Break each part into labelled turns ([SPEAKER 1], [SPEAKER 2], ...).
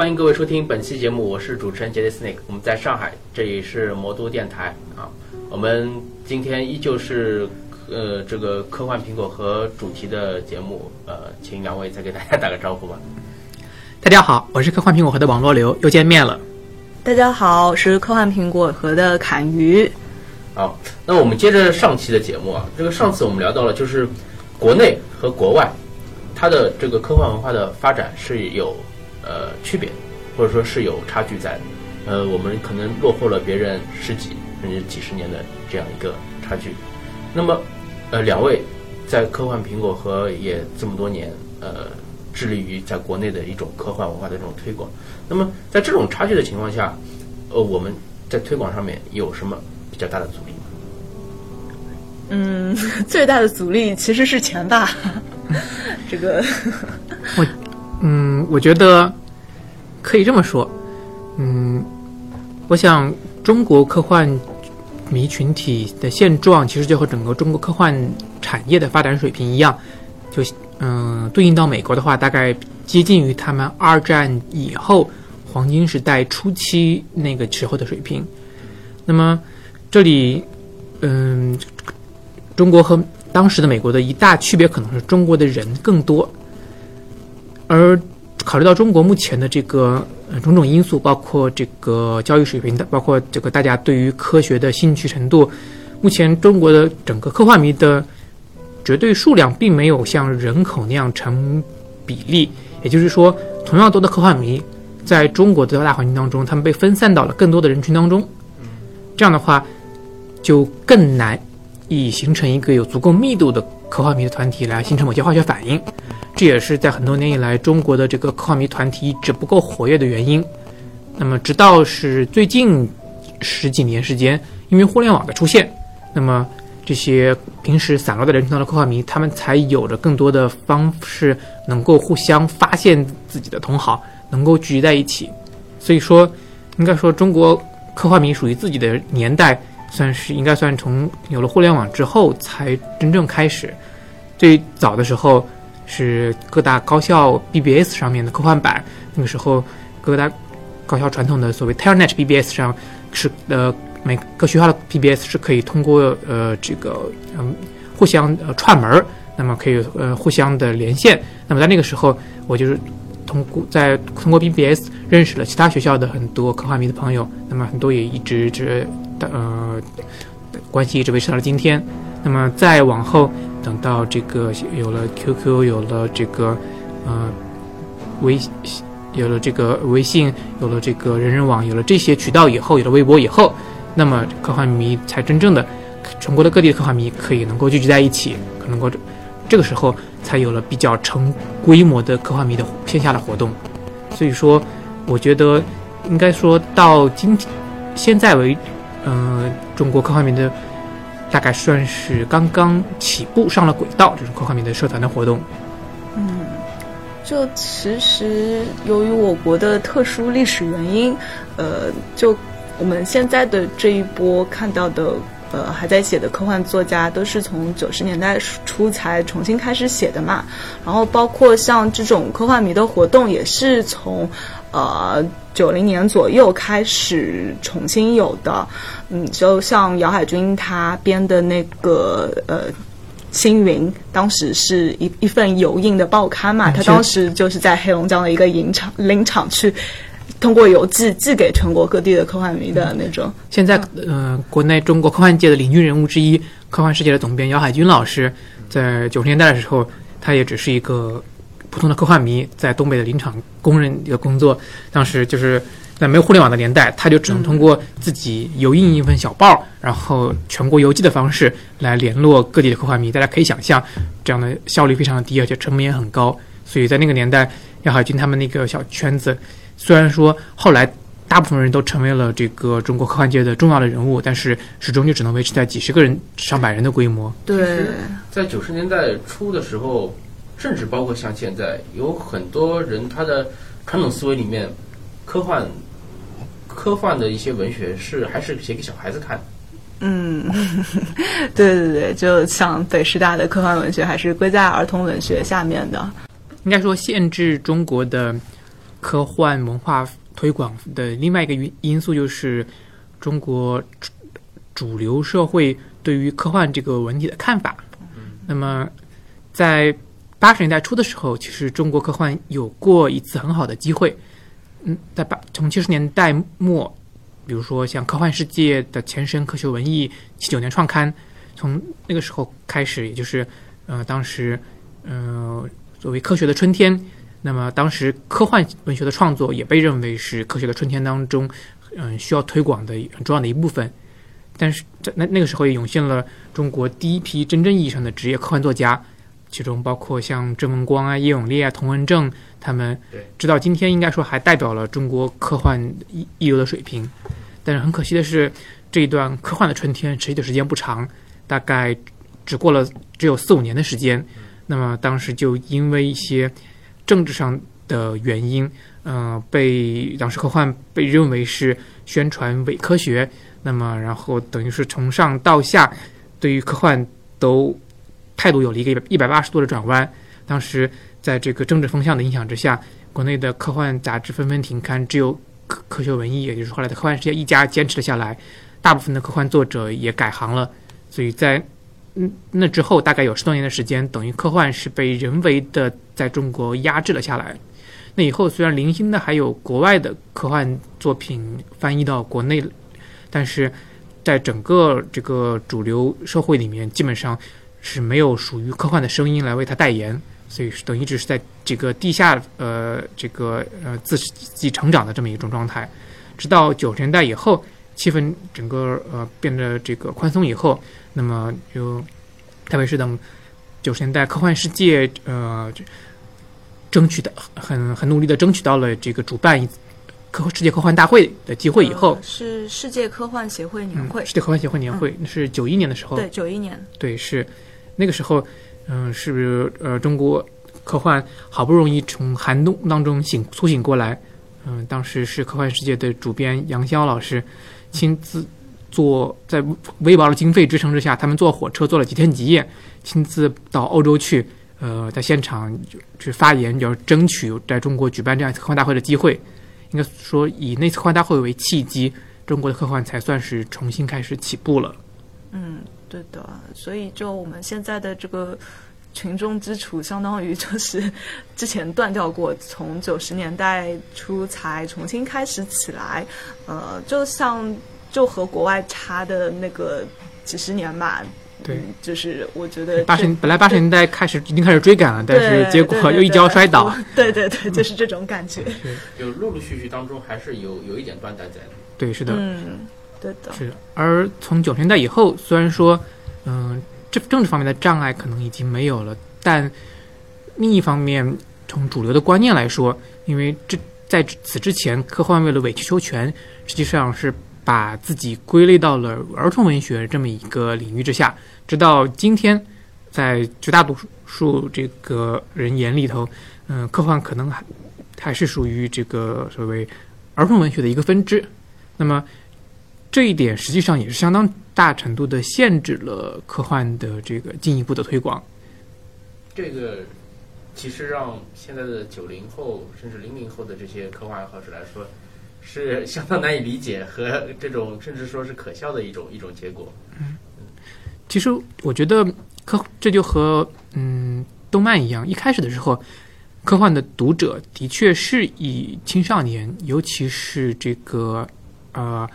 [SPEAKER 1] 欢迎各位收听本期节目，我是主持人杰 s Snake，我们在上海，这里是魔都电台啊。我们今天依旧是呃这个科幻苹果核主题的节目，呃，请两位再给大家打个招呼吧。
[SPEAKER 2] 大家好，我是科幻苹果核的网络流，又见面了。
[SPEAKER 3] 大家好，我是科幻苹果核的侃鱼。
[SPEAKER 1] 好，那我们接着上期的节目啊，这个上次我们聊到了就是国内和国外它的这个科幻文化的发展是有呃区别，或者说是有差距在的。呃，我们可能落后了别人十几甚至几十年的这样一个差距。那么，呃，两位在科幻苹果和也这么多年，呃。致力于在国内的一种科幻文化的这种推广。那么，在这种差距的情况下，呃，我们在推广上面有什么比较大的阻力？
[SPEAKER 3] 嗯，最大的阻力其实是钱吧。这个，
[SPEAKER 2] 我，嗯，我觉得可以这么说。嗯，我想中国科幻迷群体的现状，其实就和整个中国科幻产业的发展水平一样，就。嗯，对应到美国的话，大概接近于他们二战以后黄金时代初期那个时候的水平。那么，这里，嗯，中国和当时的美国的一大区别可能是中国的人更多，而考虑到中国目前的这个种种因素，包括这个教育水平的，包括这个大家对于科学的兴趣程度，目前中国的整个科幻迷的。绝对数量并没有像人口那样成比例，也就是说，同样多的科幻迷，在中国的大环境当中，他们被分散到了更多的人群当中。这样的话，就更难以形成一个有足够密度的科幻迷的团体来形成某些化学反应。这也是在很多年以来中国的这个科幻迷团体一直不够活跃的原因。那么，直到是最近十几年时间，因为互联网的出现，那么。这些平时散落在人群当中的科幻迷，他们才有着更多的方式，能够互相发现自己的同好，能够聚集在一起。所以说，应该说中国科幻迷属于自己的年代，算是应该算从有了互联网之后才真正开始。最早的时候是各大高校 BBS 上面的科幻版，那个时候各大高校传统的所谓 Telnet BBS 上是呃。每个学校的 PBS 是可以通过呃这个嗯互相呃串门，那么可以呃互相的连线。那么在那个时候，我就是通过在通过 BBS 认识了其他学校的很多科幻迷的朋友，那么很多也一直这呃关系一直维持到了今天。那么再往后，等到这个有了 QQ，有了这个呃微有了这个微信，有了这个人人网，有了这些渠道以后，有了微博以后。那么科幻迷才真正的，全国的各地的科幻迷可以能够聚集在一起，可能够这个时候才有了比较成规模的科幻迷的线下的活动。所以说，我觉得应该说到今现在为，嗯，中国科幻迷的大概算是刚刚起步上了轨道，这种科幻迷的社团的活动。
[SPEAKER 3] 嗯，就其实由于我国的特殊历史原因，呃，就。我们现在的这一波看到的，呃，还在写的科幻作家，都是从九十年代初才重新开始写的嘛。然后包括像这种科幻迷的活动，也是从，呃，九零年左右开始重新有的。嗯，就像姚海军他编的那个，呃，星云，当时是一一份油印的报刊嘛，他当时就是在黑龙江的一个影场林场去。通过邮寄寄给全国各地的科幻迷的那种。
[SPEAKER 2] 现在，呃，国内中国科幻界的领军人物之一，科幻世界的总编姚海军老师，在九十年代的时候，他也只是一个普通的科幻迷，在东北的林场工人一个工作。当时就是在没有互联网的年代，他就只能通过自己邮印一份小报，然后全国邮寄的方式来联络各地的科幻迷。大家可以想象，这样的效率非常的低，而且成本也很高。所以在那个年代，姚海军他们那个小圈子。虽然说后来大部分人都成为了这个中国科幻界的重要的人物，但是始终就只能维持在几十个人、上百人的规模。
[SPEAKER 3] 对，
[SPEAKER 1] 在九十年代初的时候，甚至包括像现在，有很多人他的传统思维里面，科幻、科幻的一些文学是还是写给小孩子看。
[SPEAKER 3] 嗯，对对对，就像北师大的科幻文学还是归在儿童文学下面的。
[SPEAKER 2] 应该说，限制中国的。科幻文化推广的另外一个因因素就是中国主主流社会对于科幻这个文体的看法。那么在八十年代初的时候，其实中国科幻有过一次很好的机会。嗯，在八从七十年代末，比如说像《科幻世界》的前身《科学文艺》七九年创刊，从那个时候开始，也就是呃当时呃作为科学的春天，那么当时科幻文学的创作也被认为是科学的春天当中嗯、需要推广的很重要的一部分。但是在那那个时候也涌现了中国第一批真正意义上的职业科幻作家，其中包括像郑文光啊、叶永烈啊、童文正他们
[SPEAKER 1] 对，
[SPEAKER 2] 直到今天应该说还代表了中国科幻一一流的水平。但是很可惜的是，这一段科幻的春天持续的时间不长，大概只过了只有四五年的时间。那么当时就因为一些政治上的原因，呃，被当时科幻被认为是宣传伪科学，那么然后等于是从上到下对于科幻都态度有了一个一百八十度的转弯。当时在这个政治风向的影响之下，国内的科幻杂志纷纷停刊，只有科科学文艺，也就是后来的科幻世界一家坚持了下来。大部分的科幻作者也改行了，所以在那之后大概有十多年的时间，等于科幻是被人为的在中国压制了下来。那以后虽然零星的还有国外的科幻作品翻译到国内，但是在整个这个主流社会里面，基本上是没有属于科幻的声音来为它代言，所以等于一直是在这个地下呃这个呃自自己成长的这么一种状态，直到九十年代以后，气氛整个呃变得这个宽松以后，那么就特别是等九十年代科幻世界呃争取的很很努力的争取到了这个主办一科世界科幻大会的机会以后
[SPEAKER 3] 呃，是世界科幻协会年会。
[SPEAKER 2] 嗯，世，界科幻协会年会，那是九一年的时候，
[SPEAKER 3] 对，九一年，
[SPEAKER 2] 对，是那个时候，嗯、是呃中国科幻好不容易从寒冬当中醒苏醒过来，嗯、当时是科幻世界的主编杨潇老师亲自坐在微薄的经费支撑之下，他们坐火车坐了几天几夜，亲自到欧洲去，呃，在现场就去发言，就要争取在中国举办这样一次科幻大会的机会。应该说，以那次科幻大会为契机，中国的科幻才算是重新开始起步了。
[SPEAKER 3] 嗯，对的，所以就我们现在的这个群众基础，相当于就是之前断掉过，从九十年代初才重新开始起来，呃，就像就和国外差的那个几十年吧。
[SPEAKER 2] 对
[SPEAKER 3] 嗯就是我觉得
[SPEAKER 2] 八十
[SPEAKER 3] 这
[SPEAKER 2] 本来八十年代开始已经开始追赶了，但是结果
[SPEAKER 3] 对对
[SPEAKER 2] 又一跤摔倒。
[SPEAKER 3] 对对对，就是这种感觉。
[SPEAKER 1] 就陆陆续续当中还是有有一点断代在的。
[SPEAKER 2] 对，是的，
[SPEAKER 3] 嗯，对的。
[SPEAKER 2] 是的。而从九十年代以后，虽然说，嗯、这政治方面的障碍可能已经没有了，但另一方面，从主流的观念来说，因为这在此之前，科幻为了委曲求全，实际上是把自己归类到了儿童文学这么一个领域之下。直到今天，在绝大多数这个人眼里头，嗯、科幻可能还还是属于这个所谓儿童文学的一个分支。那么这一点实际上也是相当大程度的限制了科幻的这个进一步的推广。
[SPEAKER 1] 这个其实让现在的九零后甚至零零后的这些科幻爱好者来说，是相当难以理解和这种甚至说是可笑的一种一种结果。
[SPEAKER 2] 嗯其实我觉得科这就和嗯动漫一样，一开始的时候，科幻的读者的确是以青少年，尤其是这个呃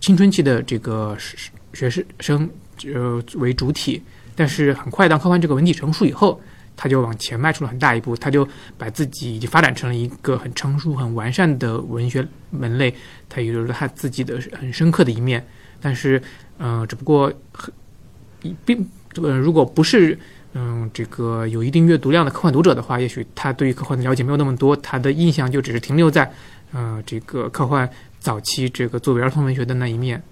[SPEAKER 2] 青春期的这个学学生呃为主体，但是很快当科幻这个文体成熟以后，他就往前迈出了很大一步，他就把自己已经发展成了一个很成熟、很完善的文学门类，他有了他自己的很深刻的一面，但是呃，只不过很并呃，如果不是嗯这个有一定阅读量的科幻读者的话，也许他对于科幻的了解没有那么多，他的印象就只是停留在呃这个科幻早期这个作为儿童文学的那一面。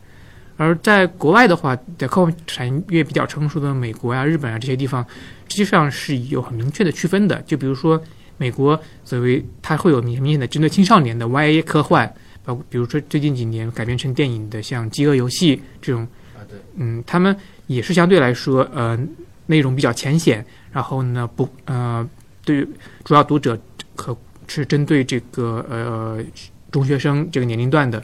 [SPEAKER 2] 而在国外的话，在科幻产业比较成熟的美国啊、日本啊这些地方，实际上是有很明确的区分的。就比如说美国，所谓它会有明明显的针对青少年的 YA 科幻，包括比如说最近几年改编成电影的像《饥饿游戏》这种，
[SPEAKER 1] 啊，对，
[SPEAKER 2] 嗯，他们也是相对来说，呃，内容比较浅显，然后呢不呃，对主要读者和是针对这个呃中学生这个年龄段的，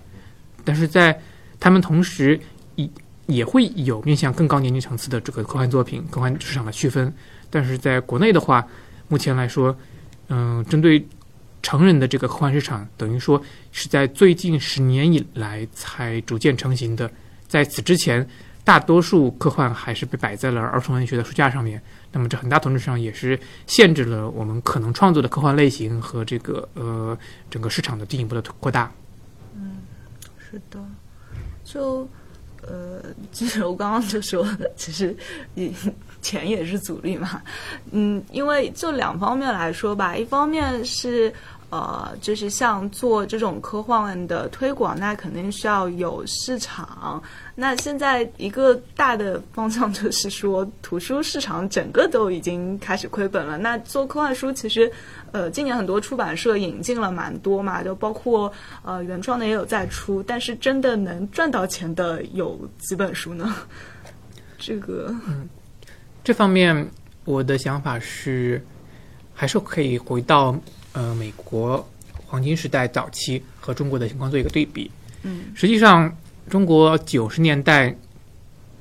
[SPEAKER 2] 但是在他们同时也也会有面向更高年龄层次的这个科幻作品、科幻市场的区分。但是在国内的话，目前来说，嗯、针对成人的这个科幻市场，等于说是在最近十年以来才逐渐成型的。在此之前，大多数科幻还是被摆在了儿童文学的书架上面。那么这很大程度上也是限制了我们可能创作的科幻类型和这个呃整个市场的进一步的扩大。
[SPEAKER 3] 嗯是的，就呃，其实我刚刚就说的，其实也钱也是阻力嘛。嗯，因为就两方面来说吧，一方面是呃，就是像做这种科幻的推广，那肯定需要有市场。那现在一个大的方向 就是说，图书市场整个都已经开始亏本了。那做科幻书，其实呃，今年很多出版社引进了蛮多嘛，就包括呃原创的也有在出，但是真的能赚到钱的有几本书呢？这个嗯
[SPEAKER 2] 这方面，我的想法是，还是可以回到呃美国黄金时代早期和中国的情况做一个对比。
[SPEAKER 3] 嗯
[SPEAKER 2] 实际上，中国九十年代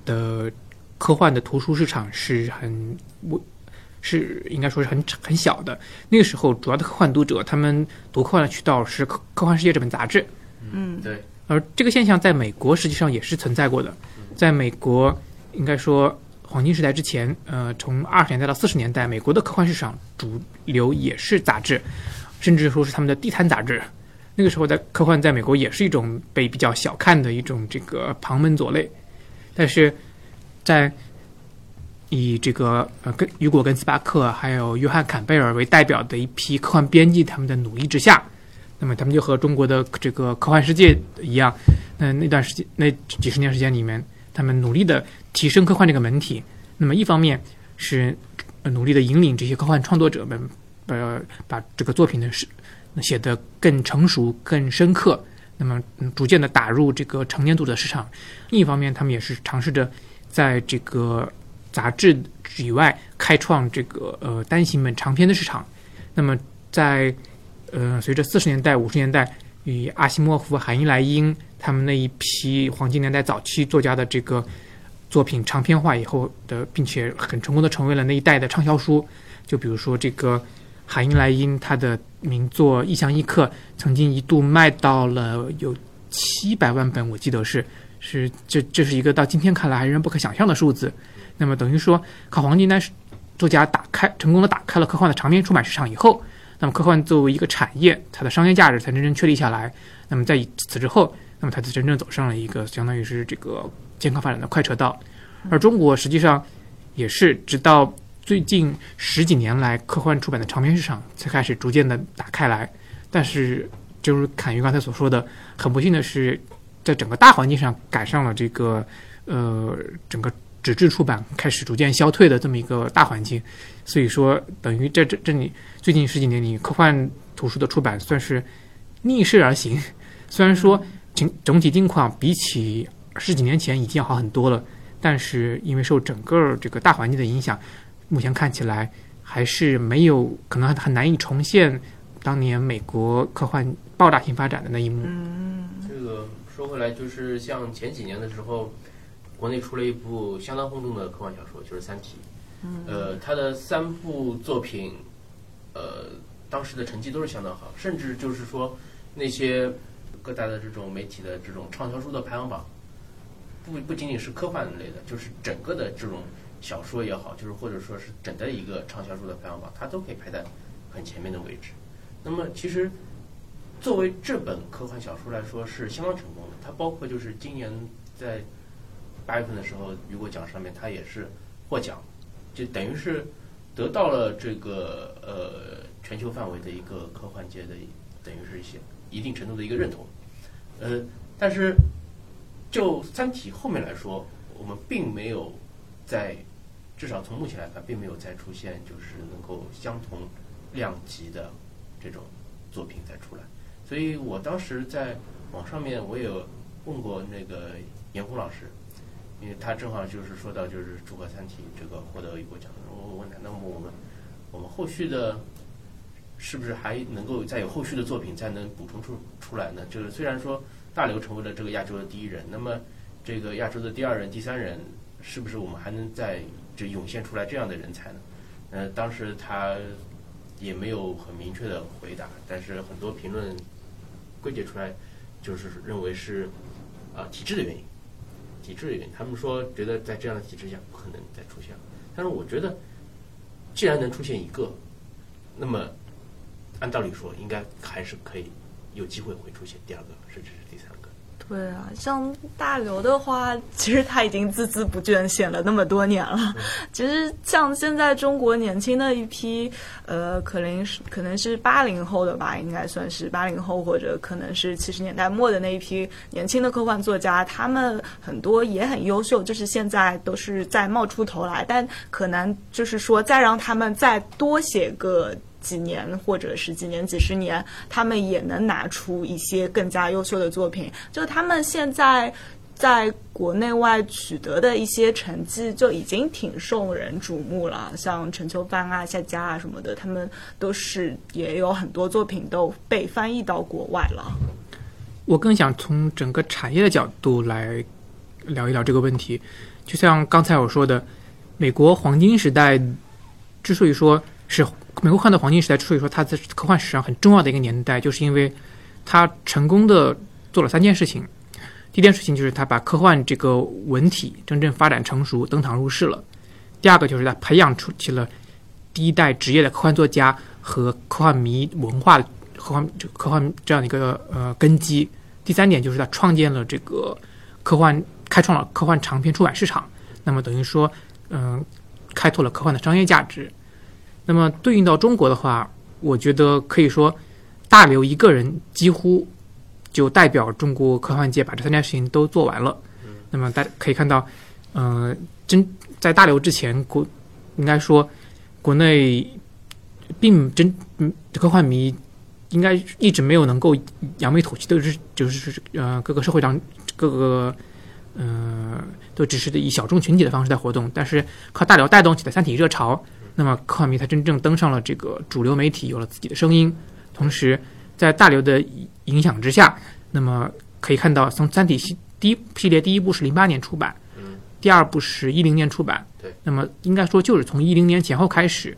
[SPEAKER 2] 的科幻的图书市场是很我是应该说是很很小的。那个时候，主要的科幻读者他们读科幻的渠道是科《科幻世界》这本杂志，
[SPEAKER 3] 嗯
[SPEAKER 1] 对，
[SPEAKER 2] 而这个现象在美国实际上也是存在过的。在美国，应该说黄金时代之前，呃，从二十年代到四十年代，美国的科幻市场主流也是杂志，甚至说是他们的地摊杂志。那个时候的科幻在美国也是一种被比较小看的一种这个旁门左类，但是在以这个呃跟雨果跟斯巴克还有约翰坎贝尔为代表的一批科幻编辑他们的努力之下，那么他们就和中国的这个科幻世界一样，那那段时间那几十年时间里面，他们努力的提升科幻这个门体。那么一方面是努力的引领这些科幻创作者们，呃，把这个作品的是写得更成熟、更深刻。那么逐渐的打入这个成年读者市场。另一方面，他们也是尝试着在这个杂志以外开创这个呃单行本长篇的市场。那么在呃随着四十年代、五十年代与阿西莫夫、海因莱因他们那一批黄金年代早期作家的这个作品长篇化以后的，并且很成功的成为了那一代的畅销书。就比如说这个海因莱因他的名作《异乡异客》，曾经一度卖到了有七百万本，我记得是是这这是一个到今天看来还仍然不可想象的数字。那么等于说，靠黄金年代作家打开成功的打开了科幻的长篇出版市场以后，那么科幻作为一个产业，它的商业价值才真正确立下来。那么在此之后，那么它才真正走上了一个相当于是这个健康发展的快车道。而中国实际上也是直到最近十几年来，科幻出版的长篇市场才开始逐渐的打开来。但是，就是侃于刚才所说的，很不幸的是，在整个大环境上赶上了这个呃整个纸质出版开始逐渐消退的这么一个大环境。所以说，等于这这这里最近十几年里，科幻图书的出版算是逆势而行。虽然说整整体境况比起十几年前已经要好很多了，但是因为受整个这个大环境的影响，目前看起来还是没有可能很难以重现当年美国科幻爆炸性发展的那一幕。
[SPEAKER 3] 嗯
[SPEAKER 1] 这个说回来，就是像前几年的时候，国内出了一部相当轰动的科幻小说，就是《三体》。
[SPEAKER 3] 嗯
[SPEAKER 1] 呃，他的三部作品，呃，当时的成绩都是相当好，甚至就是说那些各大的这种媒体的这种畅销书的排行榜，不不仅仅是科幻类的，就是整个的这种小说也好，就是或者说是整的一个畅销书的排行榜，它都可以排在很前面的位置。那么其实作为这本科幻小说来说是相当成功的，它包括就是今年在八月份的时候雨果奖上面它也是获奖，就等于是得到了这个呃全球范围的一个科幻界的等于是一些一定程度的一个认同，呃，但是就《三体》后面来说，我们并没有在至少从目前来看，并没有再出现就是能够相同量级的这种作品再出来。所以我当时在网上面我也问过那个严红老师，因为他正好就是说到就是祝贺《三体》这个获得雨果奖，我问他，那么我们我们后续的是不是还能够再有后续的作品才能补充出出来呢？就是虽然说大刘成为了这个亚洲的第一人，那么这个亚洲的第二人、第三人，是不是我们还能再就涌现出来这样的人才呢？呃，当时他也没有很明确的回答，但是很多评论归结出来，就是认为是啊、体制的原因，体制的原因。他们说觉得在这样的体制下不可能再出现了，但是我觉得既然能出现一个，那么按道理说应该还是可以有机会会出现第二个甚至是第三个。
[SPEAKER 3] 对啊，像大刘的话，其实他已经孜孜不倦写了那么多年了。其实像现在中国年轻的一批，呃，可能是可能是八零后的吧，应该算是八零后，或者可能是七十年代末的那一批年轻的科幻作家，他们很多也很优秀，就是现在都是在冒出头来，但可能就是说再让他们再多写个。几年或者是几年、几十年，他们也能拿出一些更加优秀的作品。就他们现在在国内外取得的一些成绩，就已经挺受人瞩目了。像陈秋帆啊、夏佳啊什么的，他们都是也有很多作品都被翻译到国外了。
[SPEAKER 2] 我更想从整个产业的角度来聊一聊这个问题。就像刚才我说的，美国黄金时代之所以说是美国科幻的黄金时代，之所以说它在科幻史上很重要的一个年代，就是因为它成功的做了三件事情。第一件事情就是它把科幻这个文体真正发展成熟，登堂入室了。第二个就是它培养出起了第一代职业的科幻作家和科幻迷文化、科幻这科幻这样的一个呃根基。第三点就是它创建了这个科幻，开创了科幻长篇出版市场。那么等于说，嗯、开拓了科幻的商业价值。那么对应到中国的话，我觉得可以说，大刘一个人几乎就代表中国科幻界把这三件事情都做完了。那么大家可以看到，呃，真在大刘之前，国应该说国内并真嗯科幻迷应该一直没有能够扬眉吐气，都是就是呃各个社会上各个呃都只是以小众群体的方式在活动，但是靠大刘带动起的三体热潮，那么科幻迷才真正登上了这个主流媒体，有了自己的声音。同时，在大流的影响之下，那么可以看到，从三体系第一系列第一部是零八年出版，第二部是一零年出版。
[SPEAKER 1] 对，
[SPEAKER 2] 那么应该说就是从一零年前后开始，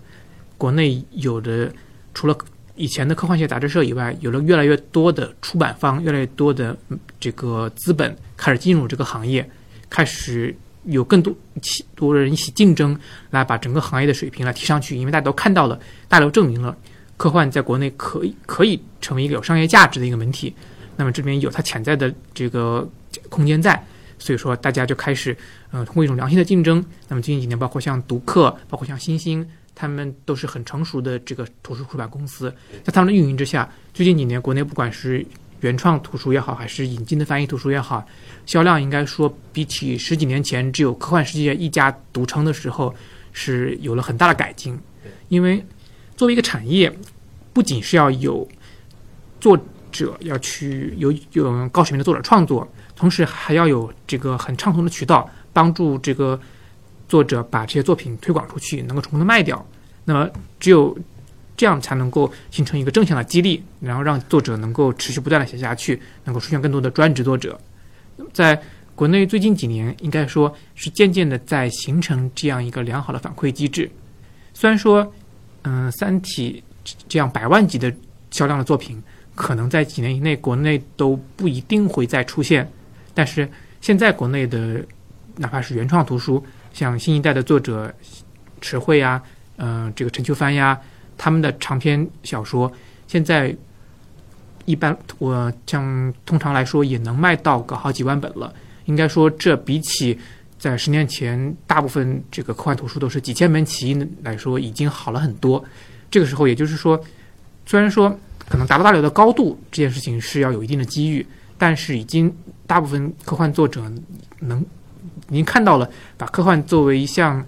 [SPEAKER 2] 国内有的除了以前的科幻系杂志社以外，有了越来越多的出版方，越来越多的嗯这个资本开始进入这个行业，开始有更多起多人一起竞争，来把整个行业的水平来提上去。因为大家都看到了，大家都证明了科幻在国内可以可以成为一个有商业价值的一个媒体。那么这边有它潜在的这个空间在，所以说大家就开始呃通过一种良性的竞争。那么最近几年，包括像读客，包括像新星，他们都是很成熟的这个图书出版公司，在他们的运营之下，最近几年国内不管是原创图书也好，还是引进的翻译图书也好，销量应该说比起十几年前只有科幻世界一家独撑的时候，是有了很大的改进。因为作为一个产业，不仅是要有作者要去有有高水平的作者创作，同时还要有这个很畅通的渠道，帮助这个作者把这些作品推广出去，能够成功的卖掉。那么只有这样才能够形成一个正向的激励，然后让作者能够持续不断的写下去，能够出现更多的专职作者。在国内最近几年，应该说是渐渐的在形成这样一个良好的反馈机制。虽然说，嗯，《三体》这样百万级的销量的作品，可能在几年以内国内都不一定会再出现，但是现在国内的哪怕是原创图书，像新一代的作者池慧呀，嗯、这个陈秋帆呀，他们的长篇小说，现在一般我像通常来说也能卖到个好几万本了。应该说，这比起在十年前大部分这个科幻图书都是几千本起印来说，已经好了很多。这个时候，也就是说，虽然说可能达不到大流的高度这件事情是要有一定的机遇，但是已经大部分科幻作者能已经看到了把科幻作为一项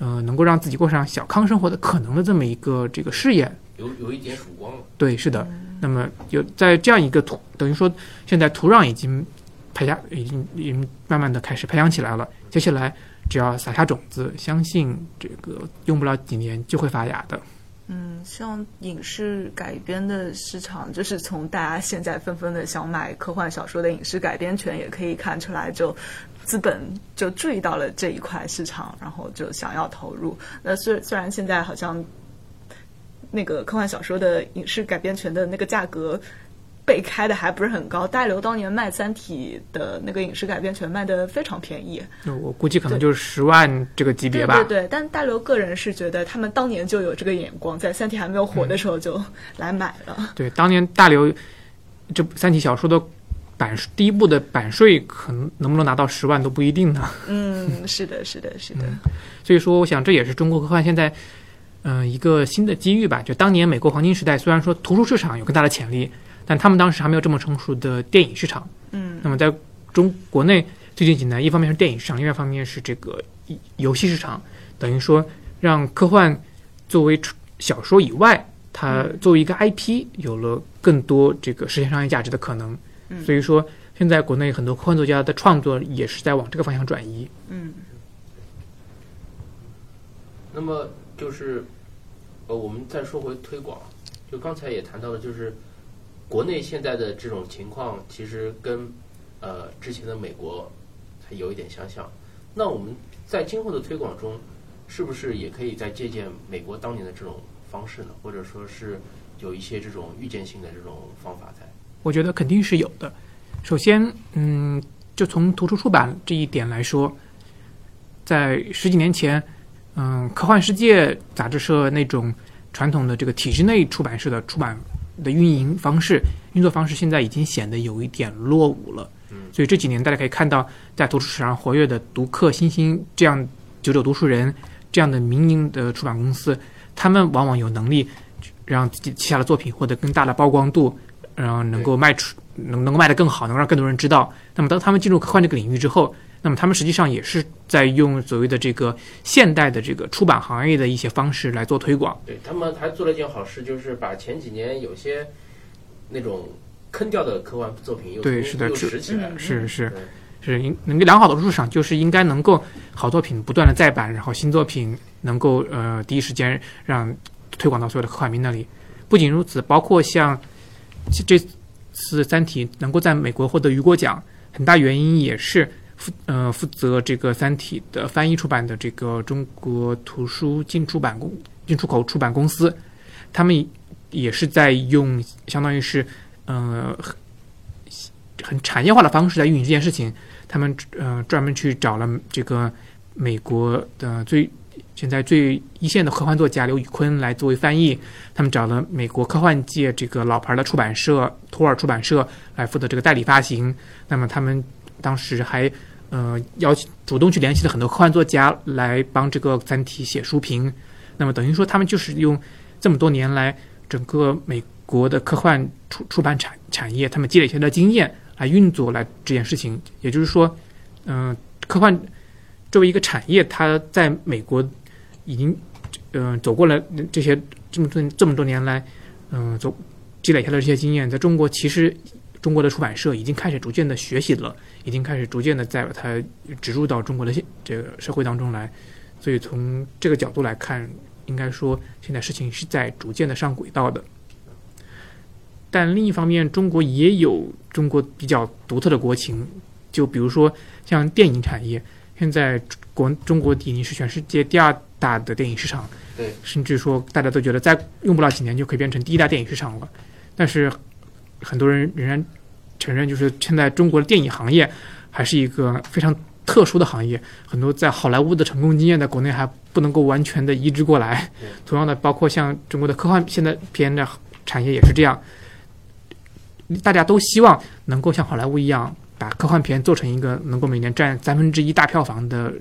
[SPEAKER 2] 呃能够让自己过上小康生活的可能的这么一个这个事业。
[SPEAKER 1] 有有一点曙光了。
[SPEAKER 2] 对，是的。那么有在这样一个土，等于说现在土壤已经培养，已经已经慢慢的开始培养起来了。接下来只要撒下种子，相信这个用不了几年就会发芽的。
[SPEAKER 3] 嗯，像影视改编的市场，就是从大家现在纷纷的想买科幻小说的影视改编权，也可以看出来，就资本就注意到了这一块市场，然后就想要投入。那虽虽然现在好像那个科幻小说的影视改编权的那个价格。被开的还不是很高，大刘当年卖《三体》的那个影视改编权卖的非常便宜，
[SPEAKER 2] 我估计可能就是十万这个级别吧。
[SPEAKER 3] 对对对，但大刘个人是觉得他们当年就有这个眼光，在《三体》还没有火的时候就来买了。
[SPEAKER 2] 对，当年大刘这《三体》小说的版第一部的版税，可能能不能拿到十万都不一定呢。
[SPEAKER 3] 嗯，是的，是的，是的。
[SPEAKER 2] 所以说，我想这也是中国科幻现在嗯一个新的机遇吧。就当年美国黄金时代，虽然说图书市场有更大的潜力。但他们当时还没有这么成熟的电影市场，
[SPEAKER 3] 嗯，
[SPEAKER 2] 那么在中国内最近几年，一方面是电影市场，另外一方面是这个游戏市场，等于说让科幻作为小说以外，它作为一个 IP 有了更多这个实现商业价值的可能。所以说，现在国内很多科幻作家的创作也是在往这个方向转移。
[SPEAKER 3] 嗯。
[SPEAKER 1] 那么就是，呃，我们再说回推广，就刚才也谈到了，就是。国内现在的这种情况，其实跟呃之前的美国还有一点相像。那我们在今后的推广中，是不是也可以再借鉴美国当年的这种方式呢？或者说是有一些这种预见性的这种方法在？
[SPEAKER 2] 我觉得肯定是有的。首先，嗯，就从图书出版这一点来说，在十几年前，嗯，科幻世界杂志社那种传统的这个体制内出版社的出版。的运营方式、运作方式现在已经显得有一点落伍了。
[SPEAKER 1] 嗯，
[SPEAKER 2] 所以这几年大家可以看到，在图书市场活跃的读客、新星这样九九读书人这样的民营的出版公司，他们往往有能力让自己旗下的作品获得更大的曝光度，然后能够卖出能能够卖得更好，能够让更多人知道。那么当他们进入科幻这个领域之后，那么他们实际上也是在用所谓的这个现代的这个出版行业的一些方式来做推广。
[SPEAKER 1] 对他们还做了一件好事，就是把前几年有些那种坑掉的科幻作品又
[SPEAKER 2] 对是的，
[SPEAKER 1] 又拾起来，
[SPEAKER 2] 是是是应能够良好的入场就是应该能够好作品不断的再版，然后新作品能够呃第一时间让推广到所有的科幻迷那里。不仅如此，包括像这次《三体》能够在美国获得雨果奖，很大原因也是。负呃负责这个《三体》的翻译出版的这个中国图书进出版公进出口出版公司，他们也是在用相当于是呃很产业化的方式在运营这件事情。他们呃专门去找了这个美国的最现在最一线的科幻作家刘宇坤来作为翻译。他们找了美国科幻界这个老牌的出版社托尔出版社来负责这个代理发行。那么他们当时还。呃，邀请主动去联系了很多科幻作家来帮这个《三体》写书评，那么等于说他们就是用这么多年来整个美国的科幻出出版产产业，他们积累下的经验来运作来这件事情。也就是说，嗯，科幻作为一个产业，它在美国已经嗯走过了这些这么多这么多年来，嗯，走积累下来这些经验，在中国其实。中国的出版社已经开始逐渐的学习了，已经开始逐渐的在把它植入到中国的这个社会当中来，所以从这个角度来看，应该说现在事情是在逐渐的上轨道的。但另一方面，中国也有中国比较独特的国情，就比如说像电影产业，现在国中国已经是全世界第二大的电影市场，
[SPEAKER 1] 对，
[SPEAKER 2] 甚至说大家都觉得再用不了几年就可以变成第一大电影市场了，但是。很多人仍然承认，就是现在中国的电影行业还是一个非常特殊的行业。很多在好莱坞的成功经验，在国内还不能够完全的移植过来。同样的，包括像中国的科幻现在片的产业也是这样。大家都希望能够像好莱坞一样，把科幻片做成一个能够每年占三分之一大票房的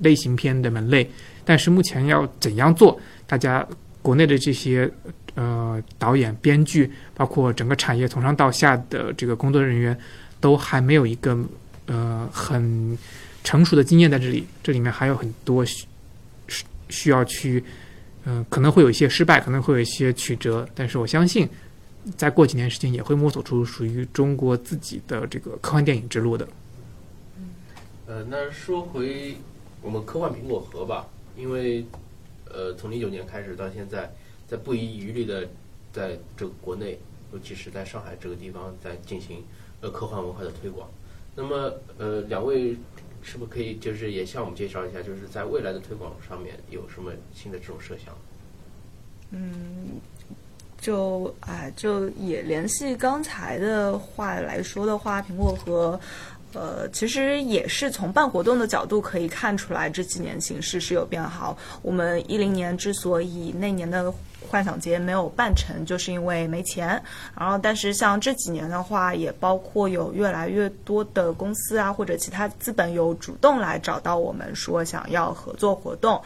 [SPEAKER 2] 类型片的门类。但是目前要怎样做，大家国内的这些。呃，导演、编剧，包括整个产业从上到下的这个工作人员，都还没有一个呃很成熟的经验在这里。这里面还有很多需需要去，嗯，可能会有一些失败，可能会有一些曲折。但是我相信，再过几年时间，也会摸索出属于中国自己的这个科幻电影之路的。
[SPEAKER 1] 呃，那说回我们科幻苹果核吧，因为呃，从零九年开始到现在。在不遗余力的在这个国内，尤其是在上海这个地方，在进行呃科幻文化的推广。那么呃，两位是不是可以就是也向我们介绍一下，就是在未来的推广上面有什么新的这种设想？
[SPEAKER 3] 嗯，就哎，就也联系刚才的话来说的话，苹果和呃，其实也是从办活动的角度可以看出来，这几年形势是有变好。我们一零年之所以那年的幻想节没有办成，就是因为没钱。然后，但是像这几年的话，也包括有越来越多的公司啊，或者其他资本有主动来找到我们，说想要合作活动。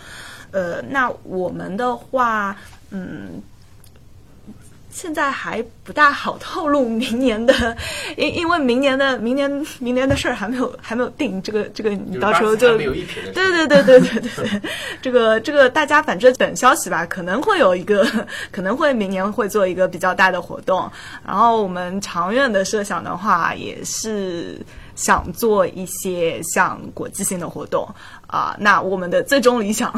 [SPEAKER 3] 呃，那我们的话，嗯。现在还不大好透露明年的，因因为明年的明年明年的事儿还没有还没有定，这个这个你到时候就对对对对对对对，这个这个大家反正等消息吧，可能会有一个可能会明年会做一个比较大的活动，然后我们长远的设想的话，也是想做一些像国际性的活动啊。那我们的最终理想，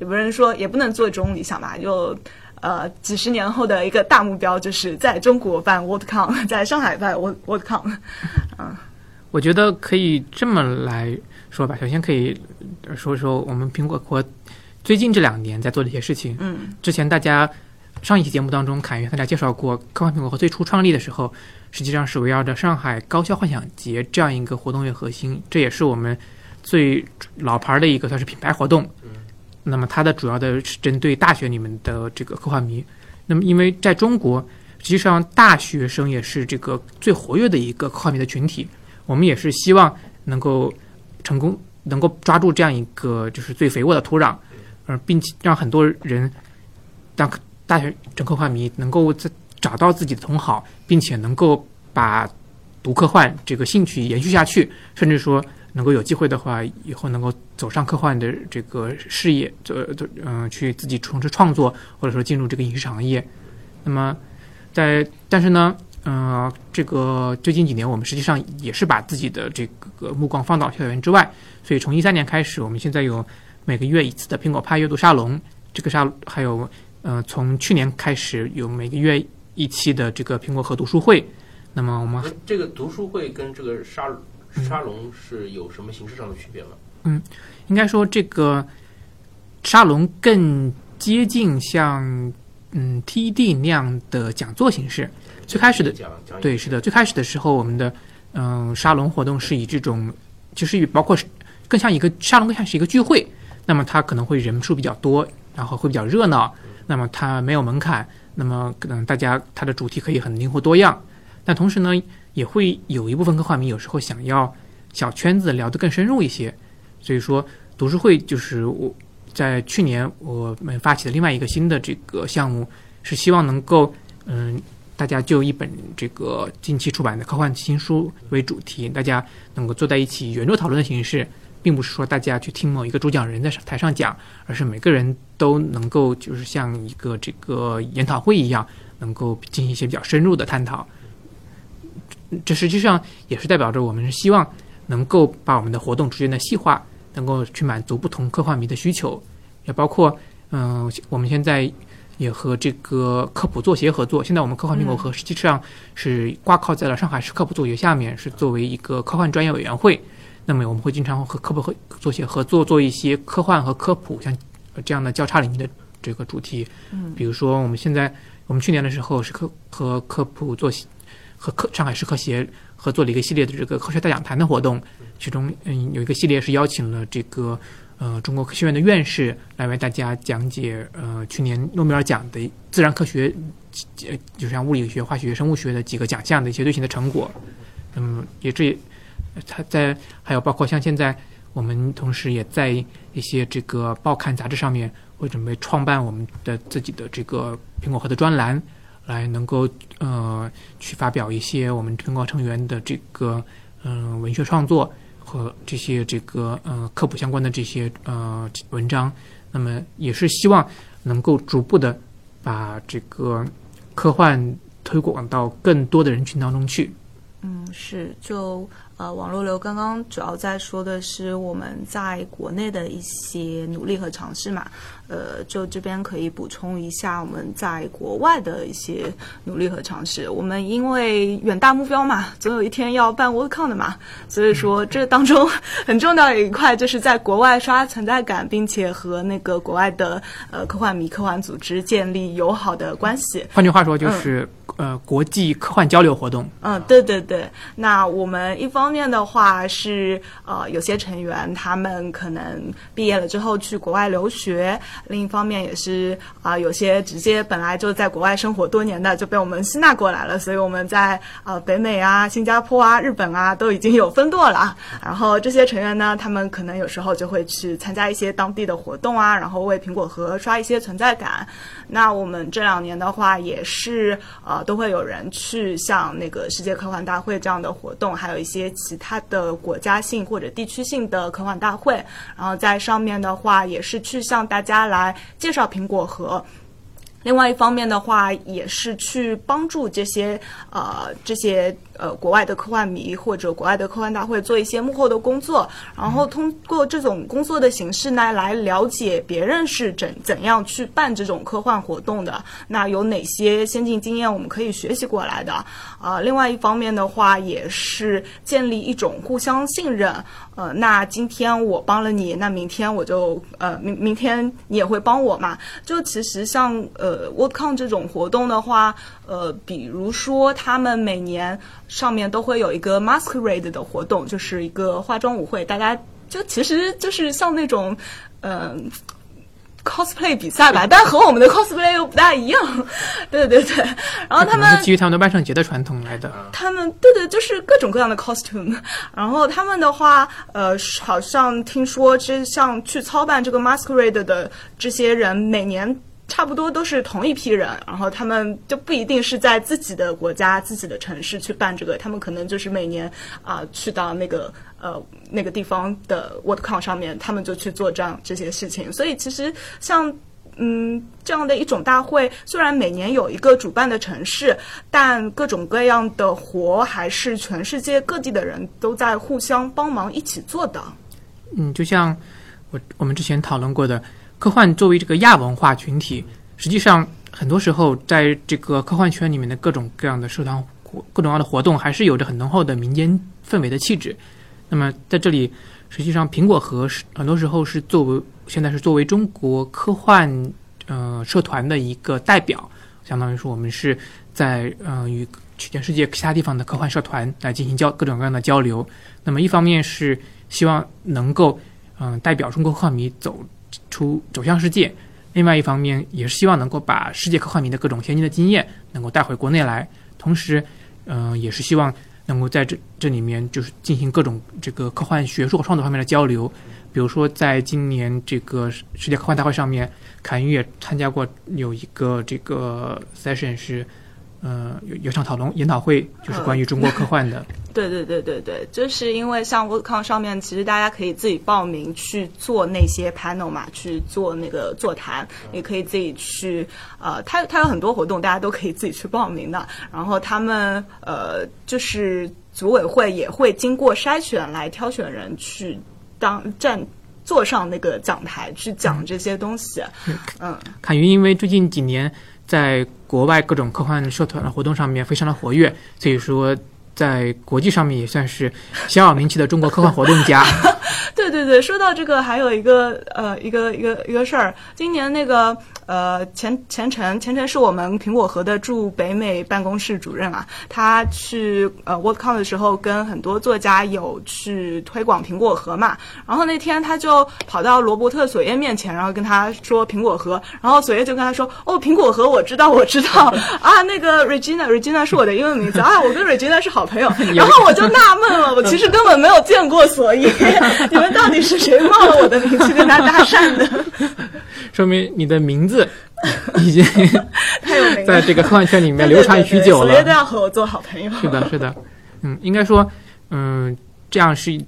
[SPEAKER 3] 也不能说也不能最终理想吧，就。呃，几十年后的一个大目标就是在中国办 WorldCon，在上海办 World WorldCon。嗯，
[SPEAKER 2] 我觉得可以这么来说吧。首先可以说说我们苹果国最近这两年在做的一些事情。
[SPEAKER 3] 嗯，
[SPEAKER 2] 之前大家上一期节目当中，侃源大家介绍过，科幻苹果和最初创立的时候，实际上是围绕着上海高校幻想节这样一个活动为核心，这也是我们最老牌的一个算是品牌活动。那么它的主要的是针对大学里面的这个科幻迷。那么因为在中国，实际上大学生也是这个最活跃的一个科幻迷的群体。我们也是希望能够成功，能够抓住这样一个就是最肥沃的土壤，而并且让很多人当大学整科幻迷能够在找到自己的同好，并且能够把读科幻这个兴趣延续下去，甚至说。能够有机会的话，以后能够走上科幻的这个事业，做做嗯，去自己从事创作，或者说进入这个影视行业。那么，在但是呢，嗯，这个最近几年，我们实际上也是把自己的这个目光放到校园之外。所以从一三年开始，我们现在有每个月一次的苹果派阅读沙龙，这个沙还有呃，从去年开始有每个月一期的这个苹果和读书会。那么我们
[SPEAKER 1] 这个读书会跟这个沙。沙龙是有什么形式上的区别吗？
[SPEAKER 2] 嗯，应该说这个沙龙更接近像嗯 TED 那样的讲座形式。最开始的对是的，最开始的时候，我们的嗯沙龙活动是以这种就是包括更像一个沙龙更像是一个聚会。那么它可能会人数比较多，然后会比较热闹。那么它没有门槛，那么可能大家它的主题可以很灵活多样。但同时呢。也会有一部分科幻迷有时候想要小圈子聊得更深入一些，所以说读书会就是我在去年我们发起的另外一个新的这个项目，是希望能够嗯大家就一本这个近期出版的科幻新书为主题，大家能够坐在一起圆桌讨论的形式，并不是说大家去听某一个主讲人在台上讲，而是每个人都能够就是像一个这个研讨会一样，能够进行一些比较深入的探讨。这实际上也是代表着我们是希望能够把我们的活动逐渐的细化，能够去满足不同科幻迷的需求，也包括嗯，我们现在也和这个科普作协合作。现在我们科幻苹果和实际上是挂靠在了上海市科普作协下面，是作为一个科幻专业委员会。那么我们会经常和科普和作协合作，做一些科幻和科普像这样的交叉领域的这个主题。
[SPEAKER 3] 嗯，
[SPEAKER 2] 比如说我们现在我们去年的时候是科和科普作协。和科上海市科协合作了一个系列的这个科学大讲坛的活动，其中嗯有一个系列是邀请了这个呃中国科学院的院士来为大家讲解呃去年诺贝尔奖的自然科学，呃就像物理学、化学、生物学的几个奖项的一些最新的成果。嗯，也这他在还有包括像现在我们同时也在一些这个报刊杂志上面会准备创办我们的自己的这个苹果核的专栏。来能够呃去发表一些我们苹果成员的这个嗯文学创作和这些这个呃科普相关的这些呃文章，那么也是希望能够逐步的把这个科幻推广到更多的人群当中去。
[SPEAKER 3] 嗯，是就。呃，网络流刚刚主要在说的是我们在国内的一些努力和尝试嘛。呃，就这边可以补充一下我们在国外的一些努力和尝试。我们因为远大目标嘛，总有一天要办 WorldCon 的嘛，所以说这当中很重要的一块就是在国外刷存在感，并且和那个国外的呃科幻迷、科幻组织建立友好的关系。
[SPEAKER 2] 换句话说，就是、呃国际科幻交流活动。
[SPEAKER 3] 嗯，对对对。那我们一方面的话是呃，有些成员他们可能毕业了之后去国外留学，另一方面也是啊、有些直接本来就在国外生活多年的就被我们吸纳过来了，所以我们在呃北美啊、新加坡啊、日本啊都已经有分舵了。然后这些成员呢，他们可能有时候就会去参加一些当地的活动啊，然后为苹果核刷一些存在感。那我们这两年的话，也是呃都会有人去像那个世界科幻大会这样的活动，还有一些其他的国家性或者地区性的科幻大会，然后在上面的话，也是去向大家来介绍苹果和。另外一方面的话，也是去帮助这些呃这些呃国外的科幻迷或者国外的科幻大会做一些幕后的工作，然后通过这种工作的形式呢，来了解别人是怎怎样去办这种科幻活动的，那有哪些先进经验我们可以学习过来的？啊、另外一方面的话，也是建立一种互相信任。呃，那今天我帮了你，那明天我就呃明明天你也会帮我嘛？就其实像呃 WorldCon 这种活动的话，呃，比如说他们每年上面都会有一个 Masquerade 的活动，就是一个化妆舞会，大家就其实就是像那种嗯。cosplay 比赛吧，但和我们的 cosplay 又不大一样，对对对。然后他们
[SPEAKER 2] 是基于他们的万圣节的传统来的。
[SPEAKER 3] 他们对对，就是各种各样的 costume。然后他们的话，呃，好像听说，这像去操办这个 masquerade 的这些人，每年差不多都是同一批人。然后他们就不一定是在自己的国家、自己的城市去办这个，他们可能就是每年啊、去到那个呃那个地方的 WorldCon 上面，他们就去做这样这些事情。所以其实像。嗯，这样的一种大会，虽然每年有一个主办的城市，但各种各样的活还是全世界各地的人都在互相帮忙一起做的。
[SPEAKER 2] 嗯，就像我我们之前讨论过的，科幻作为这个亚文化群体，实际上很多时候在这个科幻圈里面的各种各样的社团、各种各样的活动，还是有着很浓厚的民间氛围的气质。那么在这里，实际上苹果核是很多时候是作为现在是作为中国科幻呃社团的一个代表，相当于说我们是在呃与全世界其他地方的科幻社团来进行交各种各样的交流。那么一方面是希望能够嗯、代表中国科幻迷走出走向世界，另外一方面也是希望能够把世界科幻迷的各种先进的经验能够带回国内来，同时嗯、也是希望能够在这这里面就是进行各种这个科幻学术和创作方面的交流。比如说，在今年这个世界科幻大会上面，凯云也参加过有一个这个 session 是，呃，有有场讨论研讨会，就是关于中国科幻的。
[SPEAKER 3] 对对对对对，就是因为像 WorldCon 上面，其实大家可以自己报名去做那些 panel 嘛，去做那个座谈，也可以自己去呃，它它有很多活动，大家都可以自己去报名的。然后他们呃，就是组委会也会经过筛选来挑选人去当站坐上那个讲台去讲这些东西。嗯，
[SPEAKER 2] 凯云因为最近几年在国外各种科幻社团的活动上面非常的活跃，所以说在国际上面也算是小有名气的中国科幻活动家。
[SPEAKER 3] 对对对，说到这个，还有一个呃一个一个一个事儿，今年那个呃前前程前程是我们苹果核的驻北美办公室主任啊，他去呃 WorldCon 的时候跟很多作家有去推广苹果核嘛，然后那天他就跑到罗伯特索耶面前，然后跟他说苹果核，然后索耶就跟他说哦苹果核我知道我知道。啊那个 Regina Regina 是我的英文名字。啊，我跟 Regina 是好朋友，然后我就纳闷了，我其实根本没有见过索耶，你们到底是谁冒了我的名去跟他搭讪的？
[SPEAKER 2] 说明你的名字 已经在这个科幻圈里面流传许久
[SPEAKER 3] 索耶
[SPEAKER 2] 了。
[SPEAKER 3] 都要和我做好朋友。
[SPEAKER 2] 是的，是的，嗯，应该说，嗯，这样是，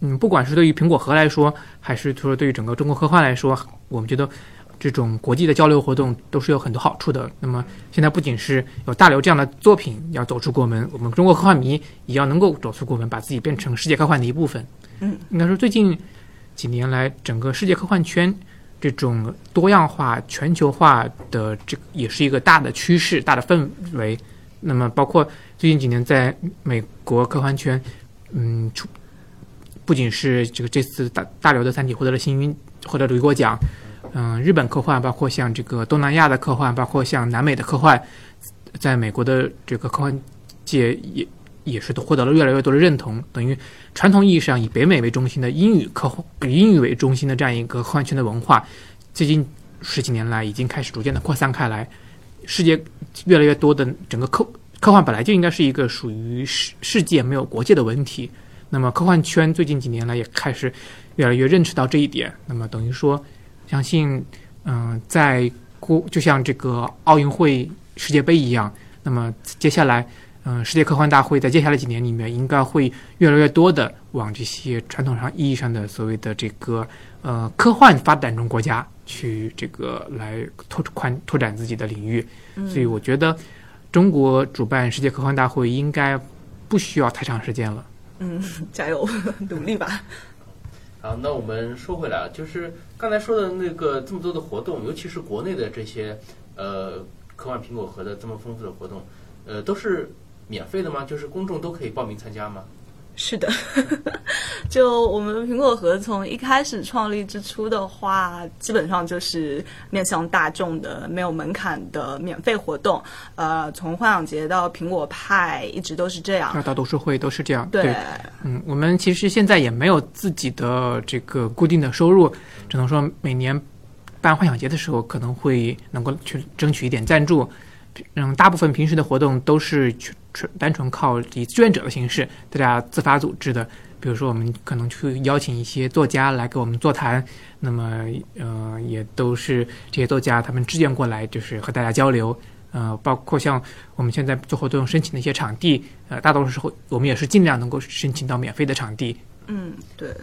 [SPEAKER 2] 嗯，不管是对于苹果核来说，还是说对于整个中国科幻来说，我们觉得这种国际的交流活动都是有很多好处的。那么现在不仅是有大刘这样的作品要走出国门，我们中国科幻迷也要能够走出国门，把自己变成世界科幻的一部分。
[SPEAKER 3] 嗯，
[SPEAKER 2] 应该说最近几年来，整个世界科幻圈这种多样化、全球化的这也是一个大的趋势、大的氛围。那么包括最近几年在美国科幻圈，嗯，出不仅是这个这次大大刘的《三体》获得了星云，获得了雨果奖。嗯，日本科幻，包括像这个东南亚的科幻，包括像南美的科幻，在美国的这个科幻界也也是获得了越来越多的认同。等于传统意义上以北美为中心的英语科幻、以英语为中心的这样一个科幻圈的文化，最近十几年来已经开始逐渐的扩散开来。世界越来越多的整个科科幻本来就应该是一个属于世世界没有国界的文体，那么科幻圈最近几年来也开始越来越认识到这一点。那么等于说。相信，嗯，在过就像这个奥运会、世界杯一样，那么接下来，嗯，世界科幻大会在接下来几年里面，应该会越来越多的往这些传统上意义上的所谓的这个呃科幻发展中国家去这个来拓宽拓展自己的领域。所以我觉得，中国主办世界科幻大会应该不需要太长时间了。
[SPEAKER 3] 嗯，加油，努力吧。
[SPEAKER 1] 好，那我们说回来啊，就是刚才说的那个这么多的活动，尤其是国内的这些呃科幻苹果核的这么丰富的活动，呃，都是免费的吗？就是公众都可以报名参加吗？
[SPEAKER 3] 是的，就我们苹果核从一开始创立之初的话，基本上就是面向大众的、没有门槛的免费活动。呃，从幻想节到苹果派，一直都是这样。
[SPEAKER 2] 大多数会都是这样。
[SPEAKER 3] 对，
[SPEAKER 2] 嗯，我们其实现在也没有自己的这个固定的收入，只能说每年办幻想节的时候，可能会能够去争取一点赞助。嗯，大部分平时的活动都是纯单纯靠以志愿者的形式，大家自发组织的。比如说，我们可能去邀请一些作家来给我们座谈，那么呃，也都是这些作家他们志愿过来，就是和大家交流。呃，包括像我们现在做活动申请的一些场地，呃，大多数时候我们也是尽量能够申请到免费的场地。
[SPEAKER 3] 嗯，对。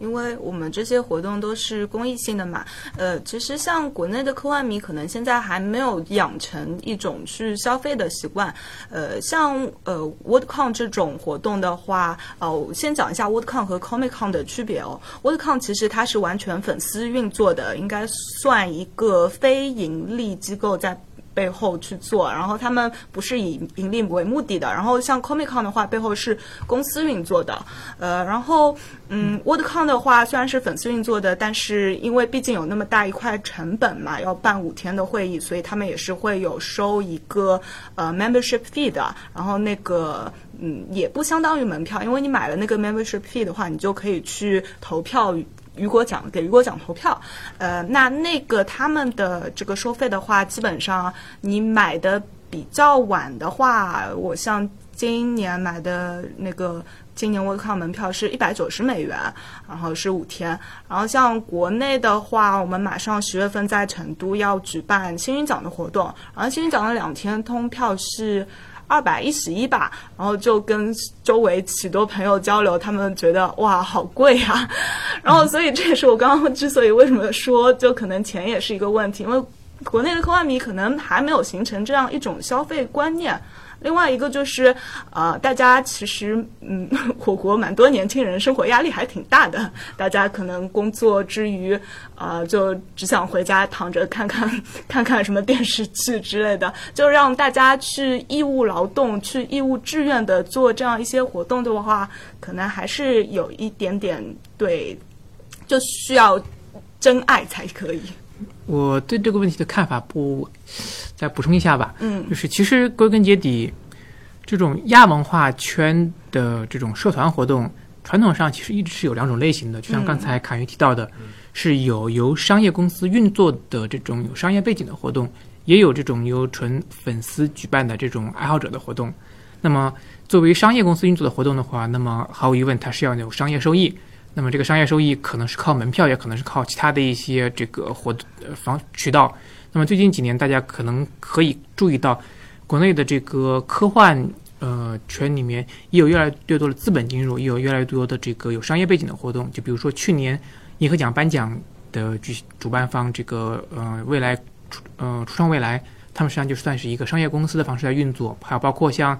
[SPEAKER 3] 因为我们这些活动都是公益性的嘛，呃，其实像国内的科幻迷可能现在还没有养成一种去消费的习惯，呃，像呃 WordCon 这种活动的话，哦，先讲一下 WordCon 和 ComicCon 的区别哦。WordCon 其实它是完全粉丝运作的，应该算一个非盈利机构在。背后去做，然后他们不是以盈利为目的的。然后像 Comic Con 的话，背后是公司运作的。呃，然后嗯，WordCon 的话虽然是粉丝运作的，但是因为毕竟有那么大一块成本嘛，要办五天的会议，所以他们也是会有收一个呃 membership fee 的。然后那个嗯，也不相当于门票，因为你买了那个 membership fee 的话，你就可以去投票。雨果奖给雨果奖投票，呃，那那个他们的这个收费的话，基本上你买的比较晚的话，我像今年买的那个今年 WordCon 门票是一百九十美元，然后是五天，然后像国内的话，我们马上十月份在成都要举办星云奖的活动，然后星云奖的两天通票是。二百一十一吧，然后就跟周围许多朋友交流，他们觉得哇，好贵啊！然后，所以这也是我刚刚之所以为什么说，就可能钱也是一个问题，因为国内的科幻迷可能还没有形成这样一种消费观念。另外一个就是，呃，大家其实，嗯，我国蛮多年轻人生活压力还挺大的，大家可能工作之余，啊，就只想回家躺着看看 看看什么电视剧之类的，就让大家去义务劳动、去义务志愿的做这样一些活动的话，可能还是有一点点对，就需要真爱才可以。
[SPEAKER 2] 我对这个问题的看法不。再补充一下吧，
[SPEAKER 3] 嗯，
[SPEAKER 2] 就是其实归根结底，这种亚文化圈的这种社团活动，传统上其实一直是有两种类型的，就像刚才侃云提到的，是有由商业公司运作的这种有商业背景的活动，也有这种由纯粉丝举办的这种爱好者的活动。那么作为商业公司运作的活动的话，那么毫无疑问它是要有商业收益，那么这个商业收益可能是靠门票，也可能是靠其他的一些这个活呃方渠道。那么最近几年，大家可能可以注意到，国内的这个科幻呃圈里面也有越来越多的资本进入，也有越来越多的这个有商业背景的活动。就比如说去年银河奖颁奖的举主办方这个呃未来呃初创未来，他们实际上就算是一个商业公司的方式来运作，还有包括像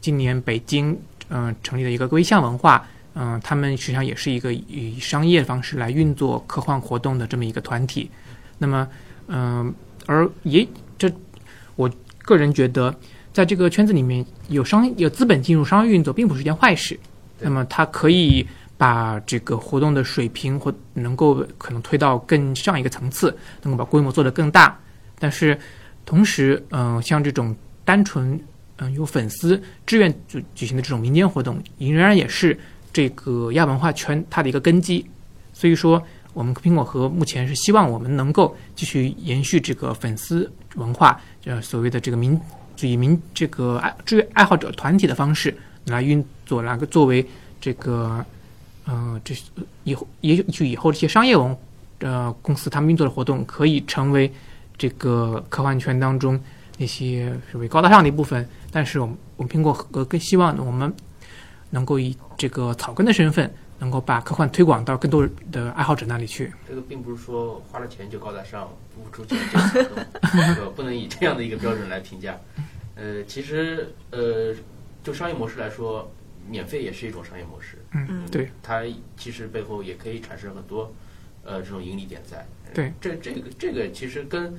[SPEAKER 2] 今年北京嗯、呃成立的一个微象文化，嗯、他们实际上也是一个以商业方式来运作科幻活动的这么一个团体。那么嗯、而也这我个人觉得，在这个圈子里面有商有资本进入商业运作，并不是一件坏事。那么它可以把这个活动的水平或能够可能推到更上一个层次，能够把规模做得更大。但是同时，嗯、像这种单纯嗯、有粉丝志愿举举行的这种民间活动，仍然也是这个亚文化圈它的一个根基。所以说，我们苹果和目前是希望我们能够继续延续这个粉丝文化，呃，所谓的这个民以民这个爱志愿爱好者团体的方式来运作，来个作为这个呃，这以后也许以后这些商业文呃公司他们运作的活动可以成为这个科幻圈当中那些所谓高大上的一部分，但是我们我们苹果和更希望我们能够以这个草根的身份，能够把科幻推广到更多的爱好者那里去。
[SPEAKER 1] 这个并不是说花了钱就高大上，不付出钱就草根，这个不能以这样的一个标准来评价。呃，其实呃，就商业模式来说，免费也是一种商业模式。
[SPEAKER 3] 嗯，
[SPEAKER 2] 对，
[SPEAKER 1] 它其实背后也可以产生很多呃这种盈利点在。
[SPEAKER 2] 对，
[SPEAKER 1] 这这个这个其实跟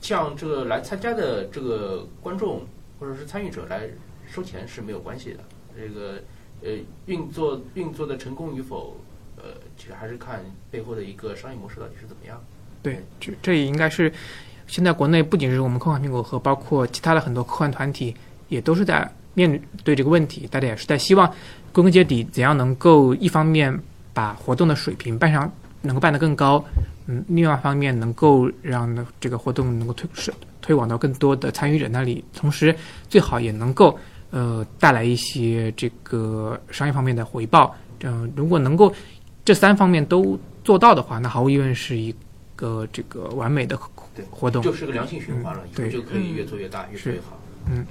[SPEAKER 1] 像这个来参加的这个观众或者是参与者来收钱是没有关系的。这个呃运作运作的成功与否，呃，其实还是看背后的一个商业模式到底是怎么样。
[SPEAKER 2] 对，这这也应该是现在国内不仅是我们科幻苹果和，包括其他的很多科幻团体，也都是在面对这个问题。大家也是在希望，归根结底，怎样能够一方面把活动的水平办上，能够办得更高，嗯，另外一方面能够让这个活动能够推推广到更多的参与者那里，同时最好也能够呃带来一些这个商业方面的回报。嗯、如果能够这三方面都做到的话，那毫无疑问是一个这个完美的活动。
[SPEAKER 1] 就是个良性循环了，
[SPEAKER 2] 对
[SPEAKER 1] 就可以越做越大，越做越好。
[SPEAKER 2] 嗯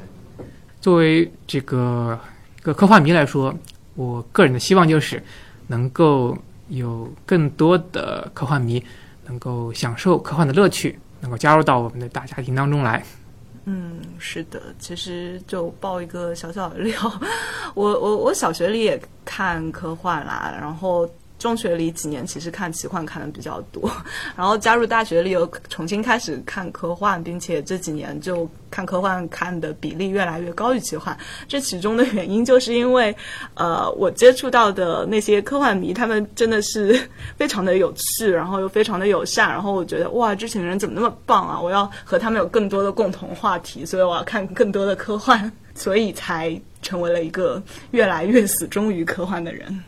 [SPEAKER 2] 作为这个一个科幻迷来说，我个人的希望就是能够有更多的科幻迷能够享受科幻的乐趣，能够加入到我们的大家庭当中来。
[SPEAKER 3] 嗯，是的，其实就爆一个小小的料，我我我小学里也看科幻啦，然后中学里几年其实看奇幻看的比较多，然后加入大学里又重新开始看科幻，并且这几年就看科幻看的比例越来越高于奇幻。这其中的原因就是因为，呃，我接触到的那些科幻迷，他们真的是非常的有趣，然后又非常的友善，然后我觉得哇，这群人怎么那么棒啊！我要和他们有更多的共同话题，所以我要看更多的科幻，所以才成为了一个 越来越死忠于科幻的人。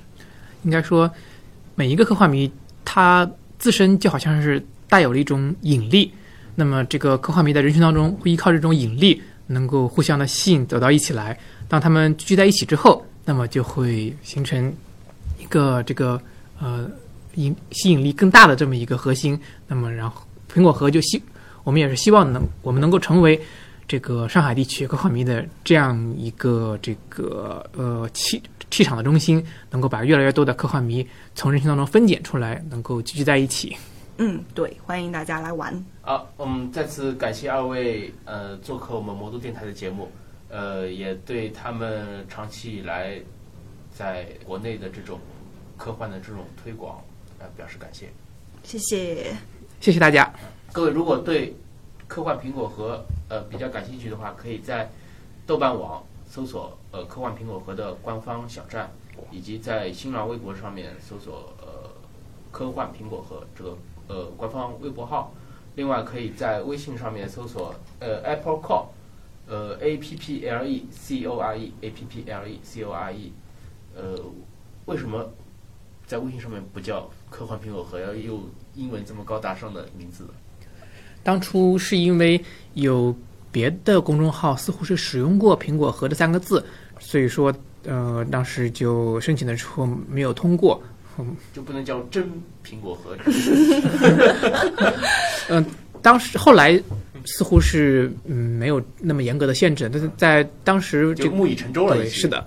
[SPEAKER 2] 应该说，每一个科幻迷他自身就好像是带有了一种引力，那么这个科幻迷在人群当中会依靠这种引力，能够互相的吸引走到一起来。当他们聚在一起之后，那么就会形成一个这个呃引吸引力更大的这么一个核心。那么然后苹果核就希我们也是希望能我们能够成为这个上海地区科幻迷的这样一个这个呃气气场的中心，能够把越来越多的科幻迷从人群当中分拣出来，能够聚集在一起。
[SPEAKER 3] 嗯，对，欢迎大家来玩。
[SPEAKER 1] 好，我们再次感谢二位呃做客我们魔都电台的节目，呃，也对他们长期以来在国内的这种科幻的这种推广呃表示感谢。
[SPEAKER 3] 谢谢。
[SPEAKER 2] 谢谢大家。
[SPEAKER 1] 各位如果对科幻苹果和呃比较感兴趣的话，可以在豆瓣网搜索呃科幻苹果核的官方小站，以及在新浪微博上面搜索呃科幻苹果核这个呃官方微博号。另外，可以在微信上面搜索呃 Apple Core，呃 A P P L E C O R E A P P L E C O R E，呃，为什么在微信上面不叫科幻苹果核，要用英文这么高大上的名字？
[SPEAKER 2] 当初是因为有别的公众号似乎是使用过“苹果核”这三个字，所以说呃当时就申请的时候没有通过。
[SPEAKER 1] 就不能叫真苹果核？
[SPEAKER 2] 当时后来似乎是嗯没有那么严格的限制，但是在当时这个
[SPEAKER 1] 就木已成舟了。
[SPEAKER 2] 对是的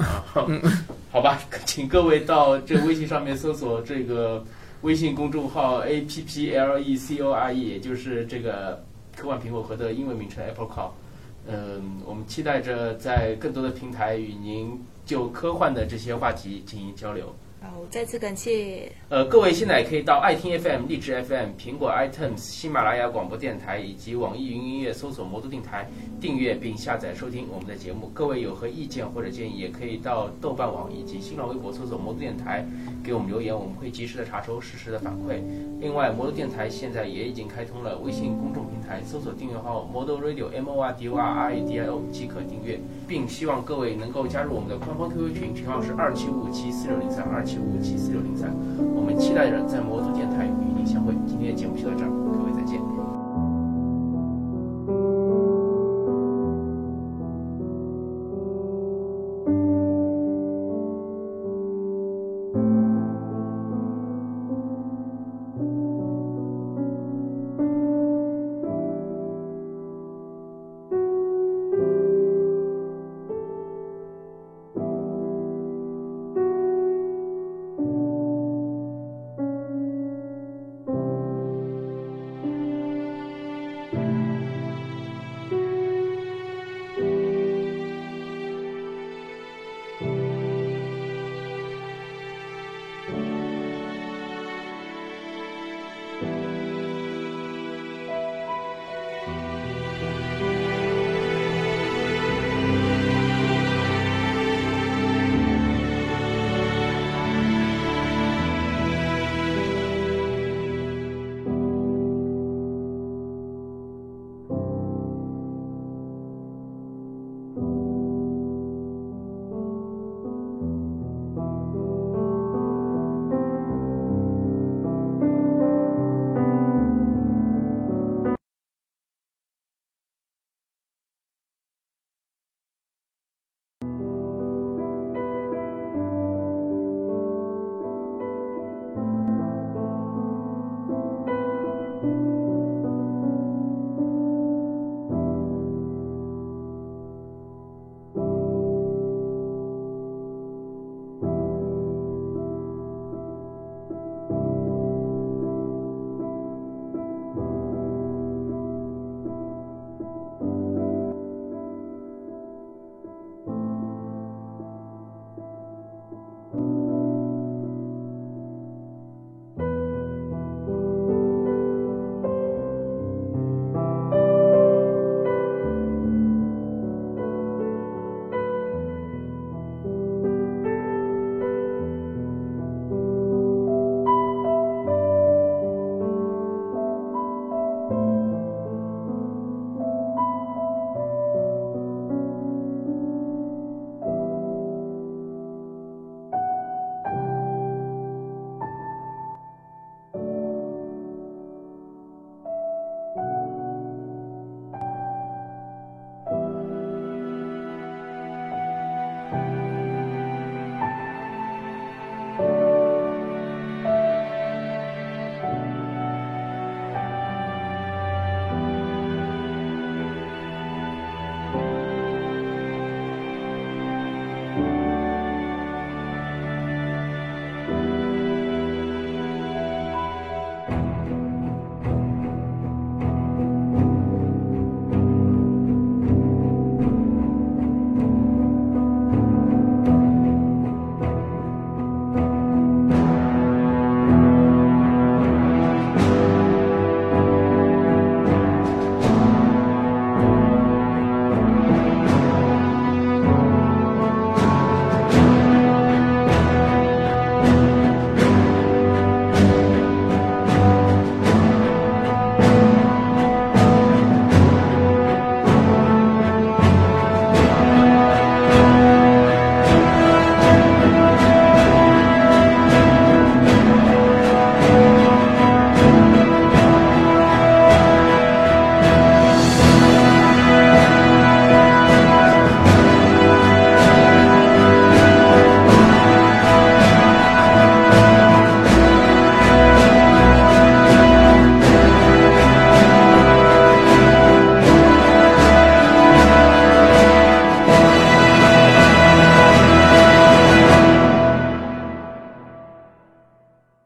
[SPEAKER 1] 嗯，好吧，请各位到这个微信上面搜索这个微信公众号 A P P L E C O R E，也就是这个科幻苹果核的英文名称 Apple Car。嗯，我们期待着在更多的平台与您就科幻的这些话题进行交流。
[SPEAKER 3] 好，再次感谢。
[SPEAKER 1] 呃，各位现在也可以到爱听 FM、荔枝 FM、苹果 iTunes、喜马拉雅广播电台以及网易云音乐搜索“魔都电台”订阅并下载收听我们的节目。各位有何意见或者建议，也可以到豆瓣网以及新浪微博搜索“魔都电台”给我们留言，我们会及时的查收实时的反馈。另外，魔都电台现在也已经开通了微信公众平台，搜索订阅号 “Model Radio M O R D O R R A D I O” 即可订阅，并希望各位能够加入我们的官方 QQ 群，群号是二七五七四六零三二七九五七四六零三。我们期待着在魔都电台与您相会。今天的节目就到这儿，